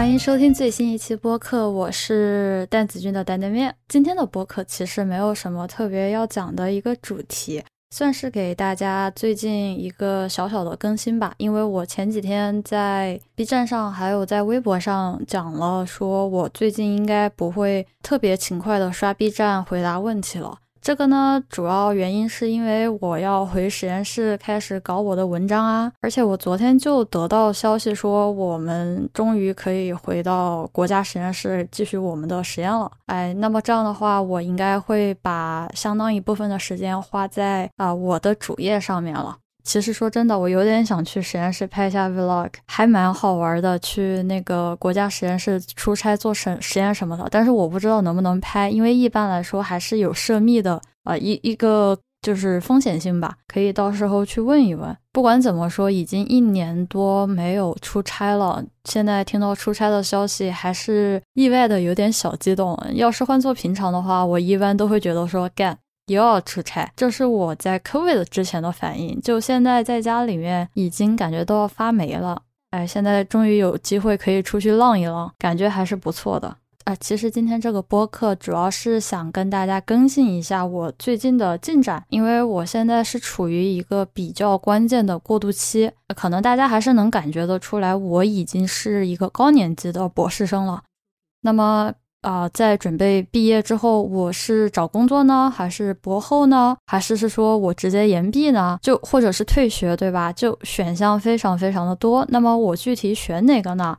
欢迎收听最新一期播客，我是蛋子君的担担面。今天的播客其实没有什么特别要讲的一个主题，算是给大家最近一个小小的更新吧。因为我前几天在 B 站上还有在微博上讲了，说我最近应该不会特别勤快的刷 B 站回答问题了。这个呢，主要原因是因为我要回实验室开始搞我的文章啊，而且我昨天就得到消息说，我们终于可以回到国家实验室继续我们的实验了。哎，那么这样的话，我应该会把相当一部分的时间花在啊我的主页上面了。其实说真的，我有点想去实验室拍一下 vlog，还蛮好玩的。去那个国家实验室出差做实实验什么的，但是我不知道能不能拍，因为一般来说还是有涉密的啊，一一个就是风险性吧。可以到时候去问一问。不管怎么说，已经一年多没有出差了，现在听到出差的消息，还是意外的有点小激动。要是换做平常的话，我一般都会觉得说干。又要出差，这是我在 COVID 之前的反应。就现在在家里面，已经感觉都要发霉了。哎，现在终于有机会可以出去浪一浪，感觉还是不错的。啊，其实今天这个播客主要是想跟大家更新一下我最近的进展，因为我现在是处于一个比较关键的过渡期，可能大家还是能感觉得出来，我已经是一个高年级的博士生了。那么。啊，在准备毕业之后，我是找工作呢，还是博后呢，还是是说我直接延毕呢？就或者是退学，对吧？就选项非常非常的多。那么我具体选哪个呢？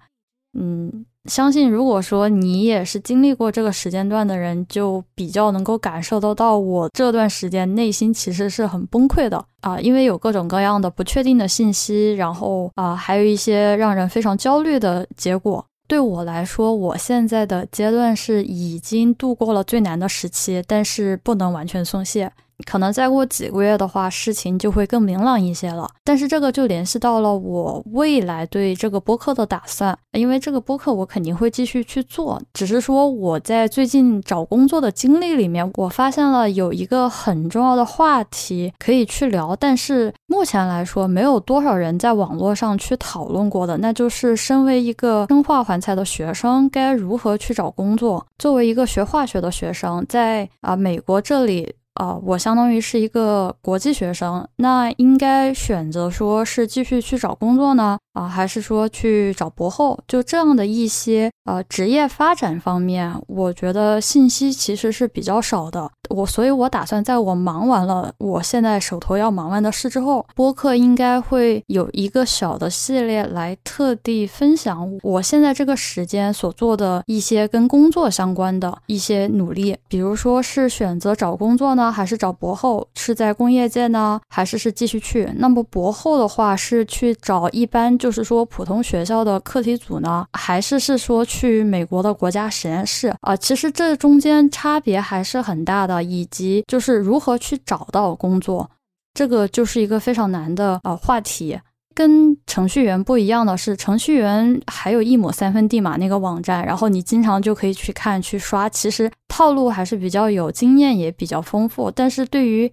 嗯，相信如果说你也是经历过这个时间段的人，就比较能够感受得到我这段时间内心其实是很崩溃的啊，因为有各种各样的不确定的信息，然后啊，还有一些让人非常焦虑的结果。对我来说，我现在的阶段是已经度过了最难的时期，但是不能完全松懈。可能再过几个月的话，事情就会更明朗一些了。但是这个就联系到了我未来对这个播客的打算，因为这个播客我肯定会继续去做，只是说我在最近找工作的经历里面，我发现了有一个很重要的话题可以去聊，但是目前来说没有多少人在网络上去讨论过的，那就是身为一个生化环材的学生该如何去找工作。作为一个学化学的学生，在啊美国这里。啊，我相当于是一个国际学生，那应该选择说是继续去找工作呢，啊，还是说去找博后？就这样的一些呃职业发展方面，我觉得信息其实是比较少的。我所以，我打算在我忙完了我现在手头要忙完的事之后，播客应该会有一个小的系列来特地分享我现在这个时间所做的一些跟工作相关的一些努力，比如说是选择找工作呢。还是找博后，是在工业界呢，还是是继续去？那么博后的话是去找一般就是说普通学校的课题组呢，还是是说去美国的国家实验室啊？其实这中间差别还是很大的，以及就是如何去找到工作，这个就是一个非常难的呃话题。跟程序员不一样的是，程序员还有一亩三分地嘛那个网站，然后你经常就可以去看去刷，其实套路还是比较有经验，也比较丰富。但是对于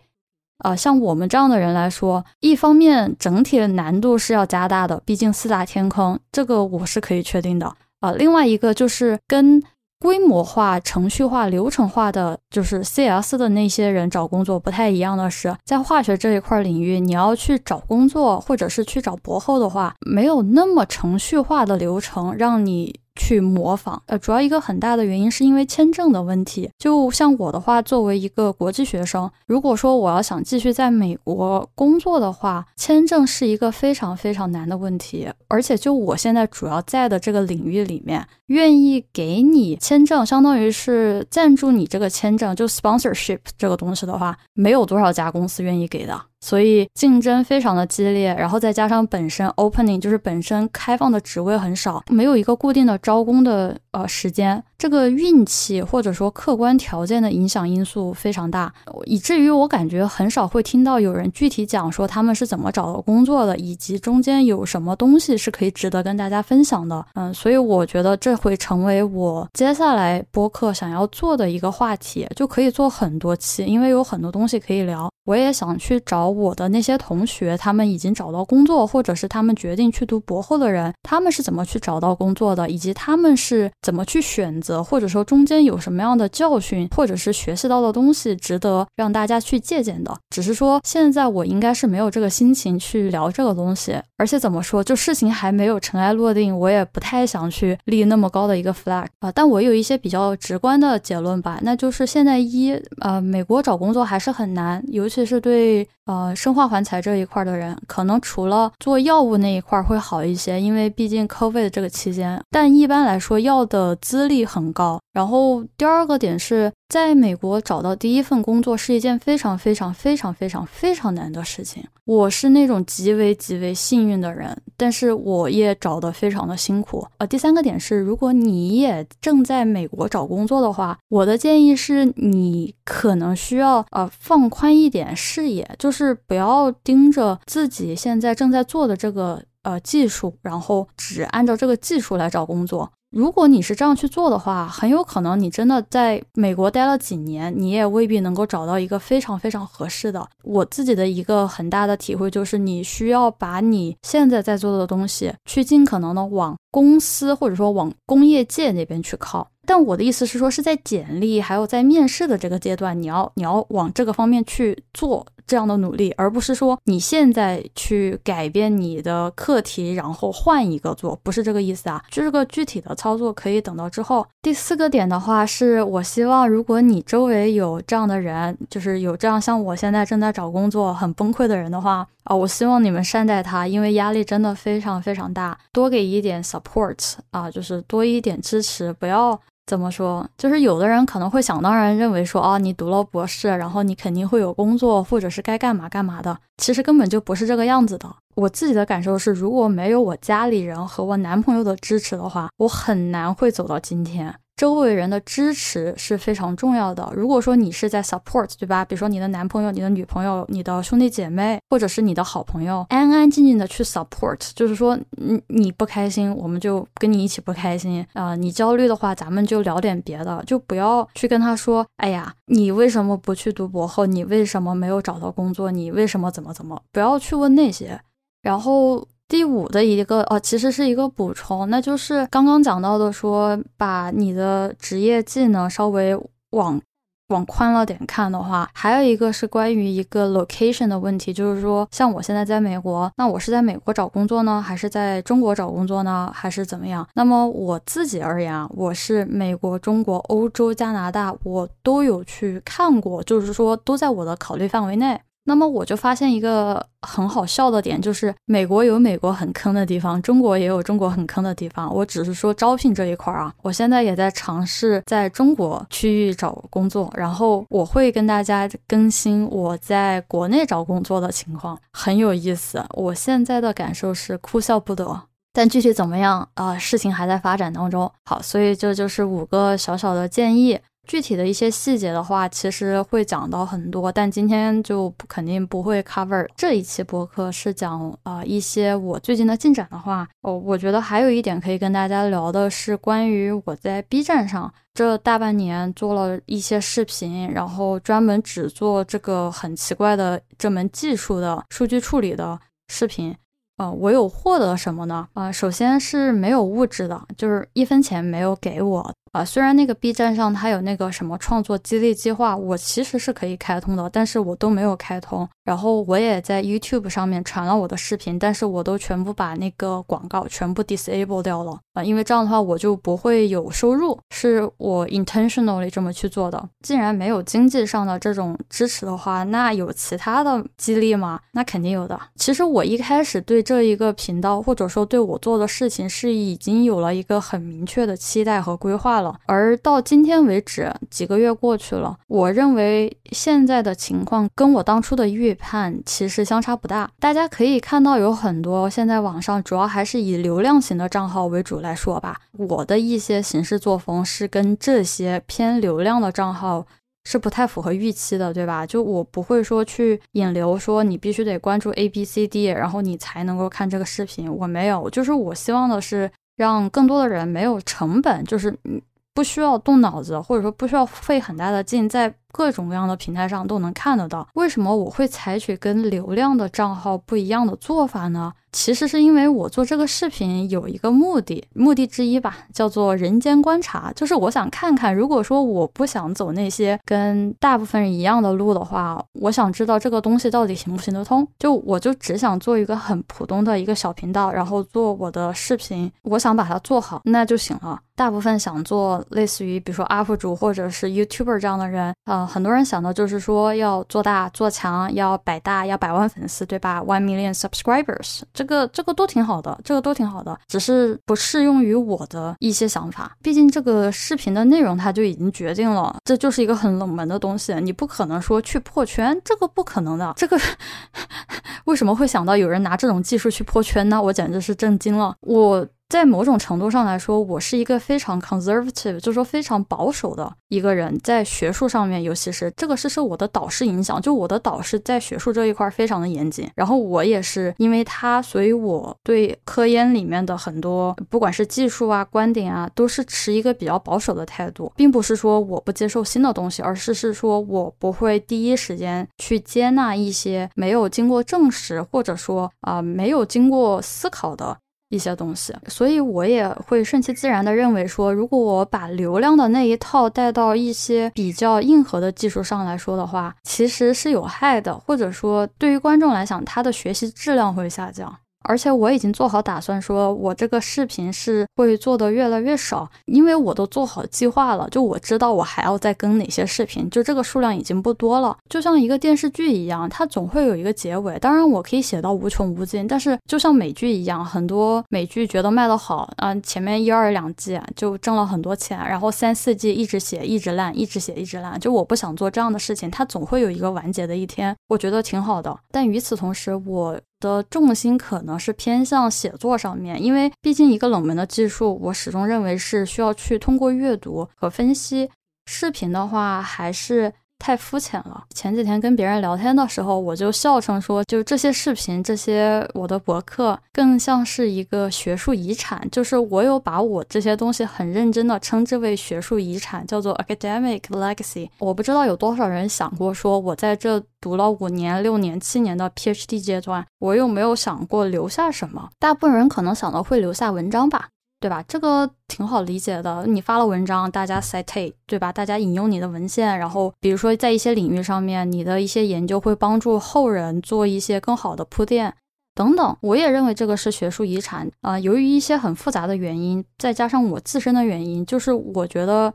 呃像我们这样的人来说，一方面整体的难度是要加大的，毕竟四大天坑，这个我是可以确定的。呃，另外一个就是跟。规模化、程序化、流程化的，就是 CS 的那些人找工作不太一样的是，在化学这一块领域，你要去找工作，或者是去找博后的话，没有那么程序化的流程让你。去模仿，呃，主要一个很大的原因是因为签证的问题。就像我的话，作为一个国际学生，如果说我要想继续在美国工作的话，签证是一个非常非常难的问题。而且就我现在主要在的这个领域里面，愿意给你签证，相当于是赞助你这个签证，就 sponsorship 这个东西的话，没有多少家公司愿意给的。所以竞争非常的激烈，然后再加上本身 opening 就是本身开放的职位很少，没有一个固定的招工的呃时间。这个运气或者说客观条件的影响因素非常大，以至于我感觉很少会听到有人具体讲说他们是怎么找到工作的，以及中间有什么东西是可以值得跟大家分享的。嗯，所以我觉得这会成为我接下来播客想要做的一个话题，就可以做很多期，因为有很多东西可以聊。我也想去找我的那些同学，他们已经找到工作，或者是他们决定去读博后的人，他们是怎么去找到工作的，以及他们是怎么去选择，或者说中间有什么样的教训，或者是学习到的东西值得让大家去借鉴的。只是说现在我应该是没有这个心情去聊这个东西，而且怎么说，就事情还没有尘埃落定，我也不太想去立那么高的一个 flag 啊。但我有一些比较直观的结论吧，那就是现在一呃，美国找工作还是很难，尤其是对。呃，生化环材这一块的人，可能除了做药物那一块会好一些，因为毕竟 COVID 这个期间。但一般来说，药的资历很高。然后第二个点是。在美国找到第一份工作是一件非常非常非常非常非常难的事情。我是那种极为极为幸运的人，但是我也找得非常的辛苦。呃，第三个点是，如果你也正在美国找工作的话，我的建议是你可能需要呃放宽一点视野，就是不要盯着自己现在正在做的这个呃技术，然后只按照这个技术来找工作。如果你是这样去做的话，很有可能你真的在美国待了几年，你也未必能够找到一个非常非常合适的。我自己的一个很大的体会就是，你需要把你现在在做的东西，去尽可能的往公司或者说往工业界那边去靠。但我的意思是说，是在简历还有在面试的这个阶段，你要你要往这个方面去做。这样的努力，而不是说你现在去改变你的课题，然后换一个做，不是这个意思啊。就这个具体的操作可以等到之后。第四个点的话，是我希望如果你周围有这样的人，就是有这样像我现在正在找工作很崩溃的人的话啊，我希望你们善待他，因为压力真的非常非常大，多给一点小 port 啊，就是多一点支持，不要。怎么说？就是有的人可能会想当然认为说，啊，你读了博士，然后你肯定会有工作，或者是该干嘛干嘛的。其实根本就不是这个样子的。我自己的感受是，如果没有我家里人和我男朋友的支持的话，我很难会走到今天。周围人的支持是非常重要的。如果说你是在 support，对吧？比如说你的男朋友、你的女朋友、你的兄弟姐妹，或者是你的好朋友，安安静静的去 support，就是说，你你不开心，我们就跟你一起不开心啊。你焦虑的话，咱们就聊点别的，就不要去跟他说，哎呀，你为什么不去读博后？你为什么没有找到工作？你为什么怎么怎么？不要去问那些，然后。第五的一个哦，其实是一个补充，那就是刚刚讲到的，说把你的职业技能稍微往往宽了点看的话，还有一个是关于一个 location 的问题，就是说，像我现在在美国，那我是在美国找工作呢，还是在中国找工作呢，还是怎么样？那么我自己而言，我是美国、中国、欧洲、加拿大，我都有去看过，就是说都在我的考虑范围内。那么我就发现一个很好笑的点，就是美国有美国很坑的地方，中国也有中国很坑的地方。我只是说招聘这一块啊，我现在也在尝试在中国区域找工作，然后我会跟大家更新我在国内找工作的情况，很有意思。我现在的感受是哭笑不得，但具体怎么样啊？事情还在发展当中。好，所以这就是五个小小的建议。具体的一些细节的话，其实会讲到很多，但今天就肯定不会 cover。这一期播客是讲啊一些我最近的进展的话，哦，我觉得还有一点可以跟大家聊的是关于我在 B 站上这大半年做了一些视频，然后专门只做这个很奇怪的这门技术的数据处理的视频。呃，我有获得什么呢？啊，首先是没有物质的，就是一分钱没有给我。啊，虽然那个 B 站上它有那个什么创作激励计划，我其实是可以开通的，但是我都没有开通。然后我也在 YouTube 上面传了我的视频，但是我都全部把那个广告全部 disable 掉了啊，因为这样的话我就不会有收入，是我 intentionally 这么去做的。既然没有经济上的这种支持的话，那有其他的激励吗？那肯定有的。其实我一开始对这一个频道或者说对我做的事情是已经有了一个很明确的期待和规划了。而到今天为止，几个月过去了，我认为现在的情况跟我当初的预判其实相差不大。大家可以看到，有很多现在网上主要还是以流量型的账号为主来说吧。我的一些行事作风是跟这些偏流量的账号是不太符合预期的，对吧？就我不会说去引流，说你必须得关注 A B C D，然后你才能够看这个视频。我没有，就是我希望的是让更多的人没有成本，就是不需要动脑子，或者说不需要费很大的劲，在各种各样的平台上都能看得到。为什么我会采取跟流量的账号不一样的做法呢？其实是因为我做这个视频有一个目的，目的之一吧，叫做人间观察，就是我想看看，如果说我不想走那些跟大部分人一样的路的话，我想知道这个东西到底行不行得通。就我就只想做一个很普通的一个小频道，然后做我的视频，我想把它做好，那就行了。大部分想做类似于比如说 UP 主或者是 YouTuber 这样的人，呃，很多人想的就是说要做大做强，要百大，要百万粉丝，对吧？One million subscribers，这个这个都挺好的，这个都挺好的，只是不适用于我的一些想法。毕竟这个视频的内容它就已经决定了，这就是一个很冷门的东西，你不可能说去破圈，这个不可能的。这个 为什么会想到有人拿这种技术去破圈呢？我简直是震惊了，我。在某种程度上来说，我是一个非常 conservative，就是说非常保守的一个人。在学术上面，尤其是这个是受我的导师影响，就我的导师在学术这一块非常的严谨。然后我也是因为他，所以我对科研里面的很多，不管是技术啊、观点啊，都是持一个比较保守的态度，并不是说我不接受新的东西，而是是说我不会第一时间去接纳一些没有经过证实，或者说啊没有经过思考的。一些东西，所以我也会顺其自然的认为说，如果我把流量的那一套带到一些比较硬核的技术上来说的话，其实是有害的，或者说对于观众来讲，他的学习质量会下降。而且我已经做好打算，说我这个视频是会做的越来越少，因为我都做好计划了。就我知道我还要再更哪些视频，就这个数量已经不多了。就像一个电视剧一样，它总会有一个结尾。当然我可以写到无穷无尽，但是就像美剧一样，很多美剧觉得卖得好，嗯，前面一二两季就挣了很多钱，然后三四季一直写一直烂，一直写一直烂。就我不想做这样的事情，它总会有一个完结的一天，我觉得挺好的。但与此同时，我。的重心可能是偏向写作上面，因为毕竟一个冷门的技术，我始终认为是需要去通过阅读和分析。视频的话，还是。太肤浅了。前几天跟别人聊天的时候，我就笑称说，就这些视频，这些我的博客，更像是一个学术遗产。就是我有把我这些东西很认真的称之为学术遗产，叫做 academic legacy。我不知道有多少人想过，说我在这读了五年、六年、七年的 PhD 阶段，我有没有想过留下什么？大部分人可能想到会留下文章吧。对吧？这个挺好理解的。你发了文章，大家 cite，对吧？大家引用你的文献，然后比如说在一些领域上面，你的一些研究会帮助后人做一些更好的铺垫等等。我也认为这个是学术遗产啊。由于一些很复杂的原因，再加上我自身的原因，就是我觉得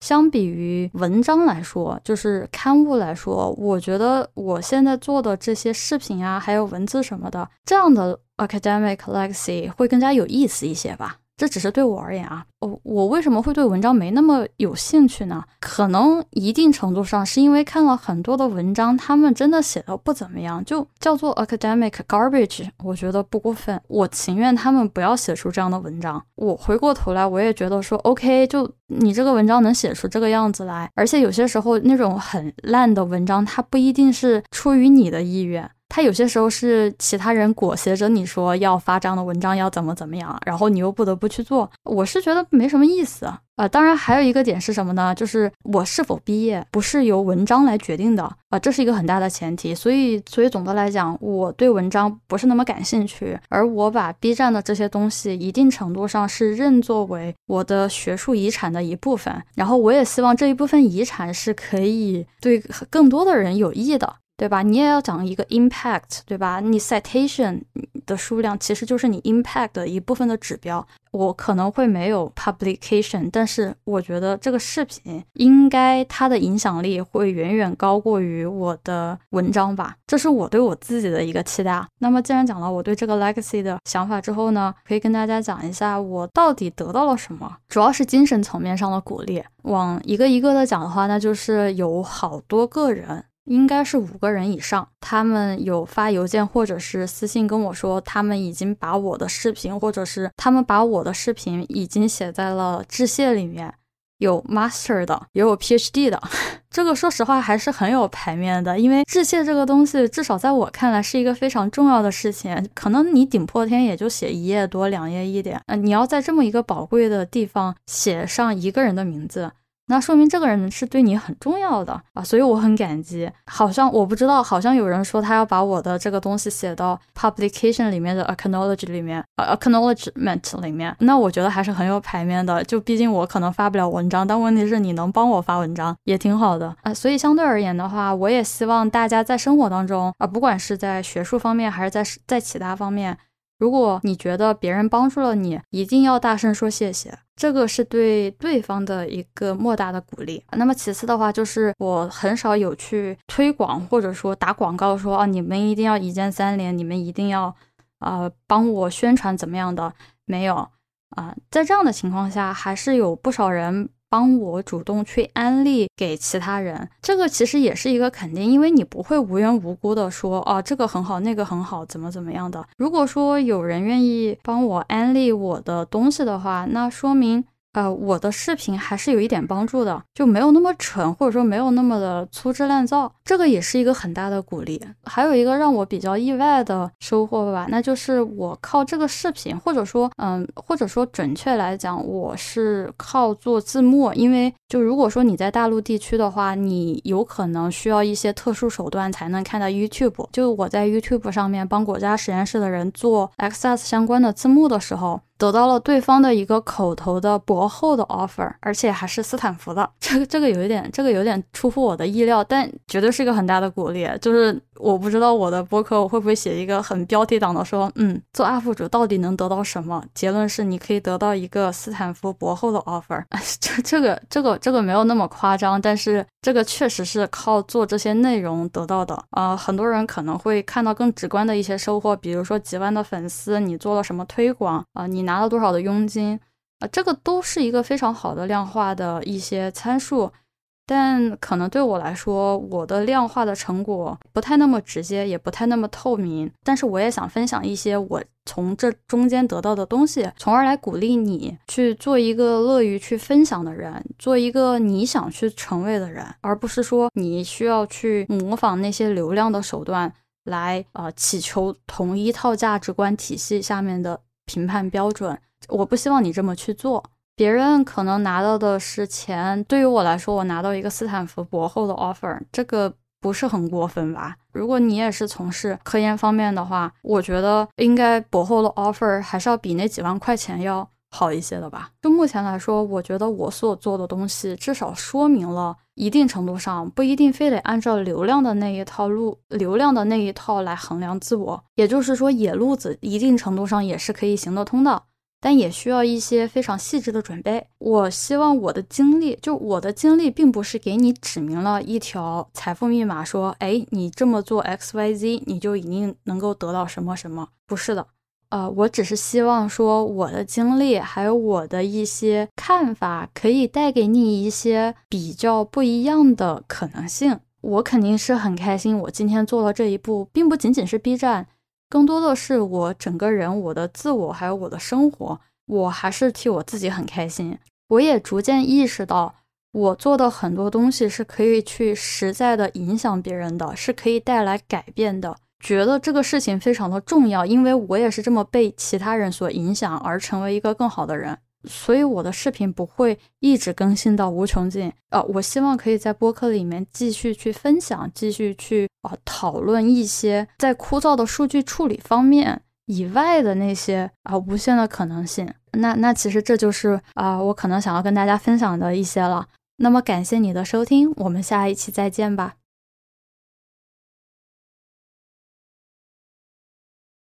相比于文章来说，就是刊物来说，我觉得我现在做的这些视频啊，还有文字什么的，这样的 academic legacy 会更加有意思一些吧。这只是对我而言啊，我我为什么会对文章没那么有兴趣呢？可能一定程度上是因为看了很多的文章，他们真的写的不怎么样，就叫做 academic garbage，我觉得不过分。我情愿他们不要写出这样的文章。我回过头来，我也觉得说，OK，就你这个文章能写出这个样子来，而且有些时候那种很烂的文章，它不一定是出于你的意愿。他有些时候是其他人裹挟着你说要发这样的文章，要怎么怎么样，然后你又不得不去做。我是觉得没什么意思啊。当然还有一个点是什么呢？就是我是否毕业不是由文章来决定的啊，这是一个很大的前提。所以，所以总的来讲，我对文章不是那么感兴趣。而我把 B 站的这些东西一定程度上是认作为我的学术遗产的一部分。然后，我也希望这一部分遗产是可以对更多的人有益的。对吧？你也要讲一个 impact，对吧？你 citation 的数量其实就是你 impact 的一部分的指标。我可能会没有 publication，但是我觉得这个视频应该它的影响力会远远高过于我的文章吧。这是我对我自己的一个期待。那么既然讲了我对这个 legacy 的想法之后呢，可以跟大家讲一下我到底得到了什么，主要是精神层面上的鼓励。往一个一个的讲的话，那就是有好多个人。应该是五个人以上，他们有发邮件或者是私信跟我说，他们已经把我的视频，或者是他们把我的视频已经写在了致谢里面，有 master 的，也有 PhD 的。这个说实话还是很有排面的，因为致谢这个东西，至少在我看来是一个非常重要的事情。可能你顶破天也就写一页多、两页一点，呃，你要在这么一个宝贵的地方写上一个人的名字。那说明这个人是对你很重要的啊，所以我很感激。好像我不知道，好像有人说他要把我的这个东西写到 publication 里面的 acknowledge 里面，啊 acknowledgement 里面。那我觉得还是很有排面的，就毕竟我可能发不了文章，但问题是你能帮我发文章也挺好的啊。所以相对而言的话，我也希望大家在生活当中啊，不管是在学术方面还是在在其他方面。如果你觉得别人帮助了你，一定要大声说谢谢，这个是对对方的一个莫大的鼓励。那么其次的话，就是我很少有去推广或者说打广告，说啊你们一定要一键三连，你们一定要呃帮我宣传怎么样的？没有啊，在这样的情况下，还是有不少人。帮我主动去安利给其他人，这个其实也是一个肯定，因为你不会无缘无故的说哦这个很好，那个很好，怎么怎么样的。如果说有人愿意帮我安利我的东西的话，那说明。呃，我的视频还是有一点帮助的，就没有那么蠢，或者说没有那么的粗制滥造，这个也是一个很大的鼓励。还有一个让我比较意外的收获吧，那就是我靠这个视频，或者说，嗯，或者说准确来讲，我是靠做字幕，因为就如果说你在大陆地区的话，你有可能需要一些特殊手段才能看到 YouTube。就我在 YouTube 上面帮国家实验室的人做 XS 相关的字幕的时候。得到了对方的一个口头的博后的 offer，而且还是斯坦福的，这个这个有一点，这个有点出乎我的意料，但绝对是一个很大的鼓励，就是。我不知道我的博客我会不会写一个很标题党的说，嗯，做 UP 主到底能得到什么？结论是你可以得到一个斯坦福博后的 offer。这这个这个这个没有那么夸张，但是这个确实是靠做这些内容得到的。啊，很多人可能会看到更直观的一些收获，比如说几万的粉丝，你做了什么推广啊，你拿了多少的佣金啊，这个都是一个非常好的量化的一些参数。但可能对我来说，我的量化的成果不太那么直接，也不太那么透明。但是我也想分享一些我从这中间得到的东西，从而来鼓励你去做一个乐于去分享的人，做一个你想去成为的人，而不是说你需要去模仿那些流量的手段来呃祈求同一套价值观体系下面的评判标准。我不希望你这么去做。别人可能拿到的是钱，对于我来说，我拿到一个斯坦福博后的 offer，这个不是很过分吧？如果你也是从事科研方面的话，我觉得应该博后的 offer 还是要比那几万块钱要好一些的吧？就目前来说，我觉得我所做的东西至少说明了一定程度上不一定非得按照流量的那一套路，流量的那一套来衡量自我，也就是说，野路子一定程度上也是可以行得通的。但也需要一些非常细致的准备。我希望我的经历，就我的经历，并不是给你指明了一条财富密码，说，哎，你这么做 X Y Z，你就一定能够得到什么什么。不是的，呃，我只是希望说，我的经历还有我的一些看法，可以带给你一些比较不一样的可能性。我肯定是很开心，我今天做了这一步，并不仅仅是 B 站。更多的是我整个人，我的自我，还有我的生活，我还是替我自己很开心。我也逐渐意识到，我做的很多东西是可以去实在的影响别人的，是可以带来改变的。觉得这个事情非常的重要，因为我也是这么被其他人所影响而成为一个更好的人。所以我的视频不会一直更新到无穷尽，呃，我希望可以在播客里面继续去分享，继续去啊讨论一些在枯燥的数据处理方面以外的那些啊无限的可能性。那那其实这就是啊我可能想要跟大家分享的一些了。那么感谢你的收听，我们下一期再见吧。